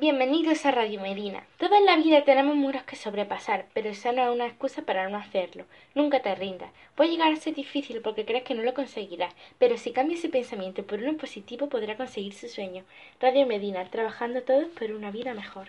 Bienvenidos a Radio Medina. Toda la vida tenemos muros que sobrepasar, pero esa no es una excusa para no hacerlo. Nunca te rindas. Puede llegar a ser difícil porque crees que no lo conseguirás, pero si cambias ese pensamiento por uno positivo podrá conseguir su sueño. Radio Medina, trabajando todos por una vida mejor.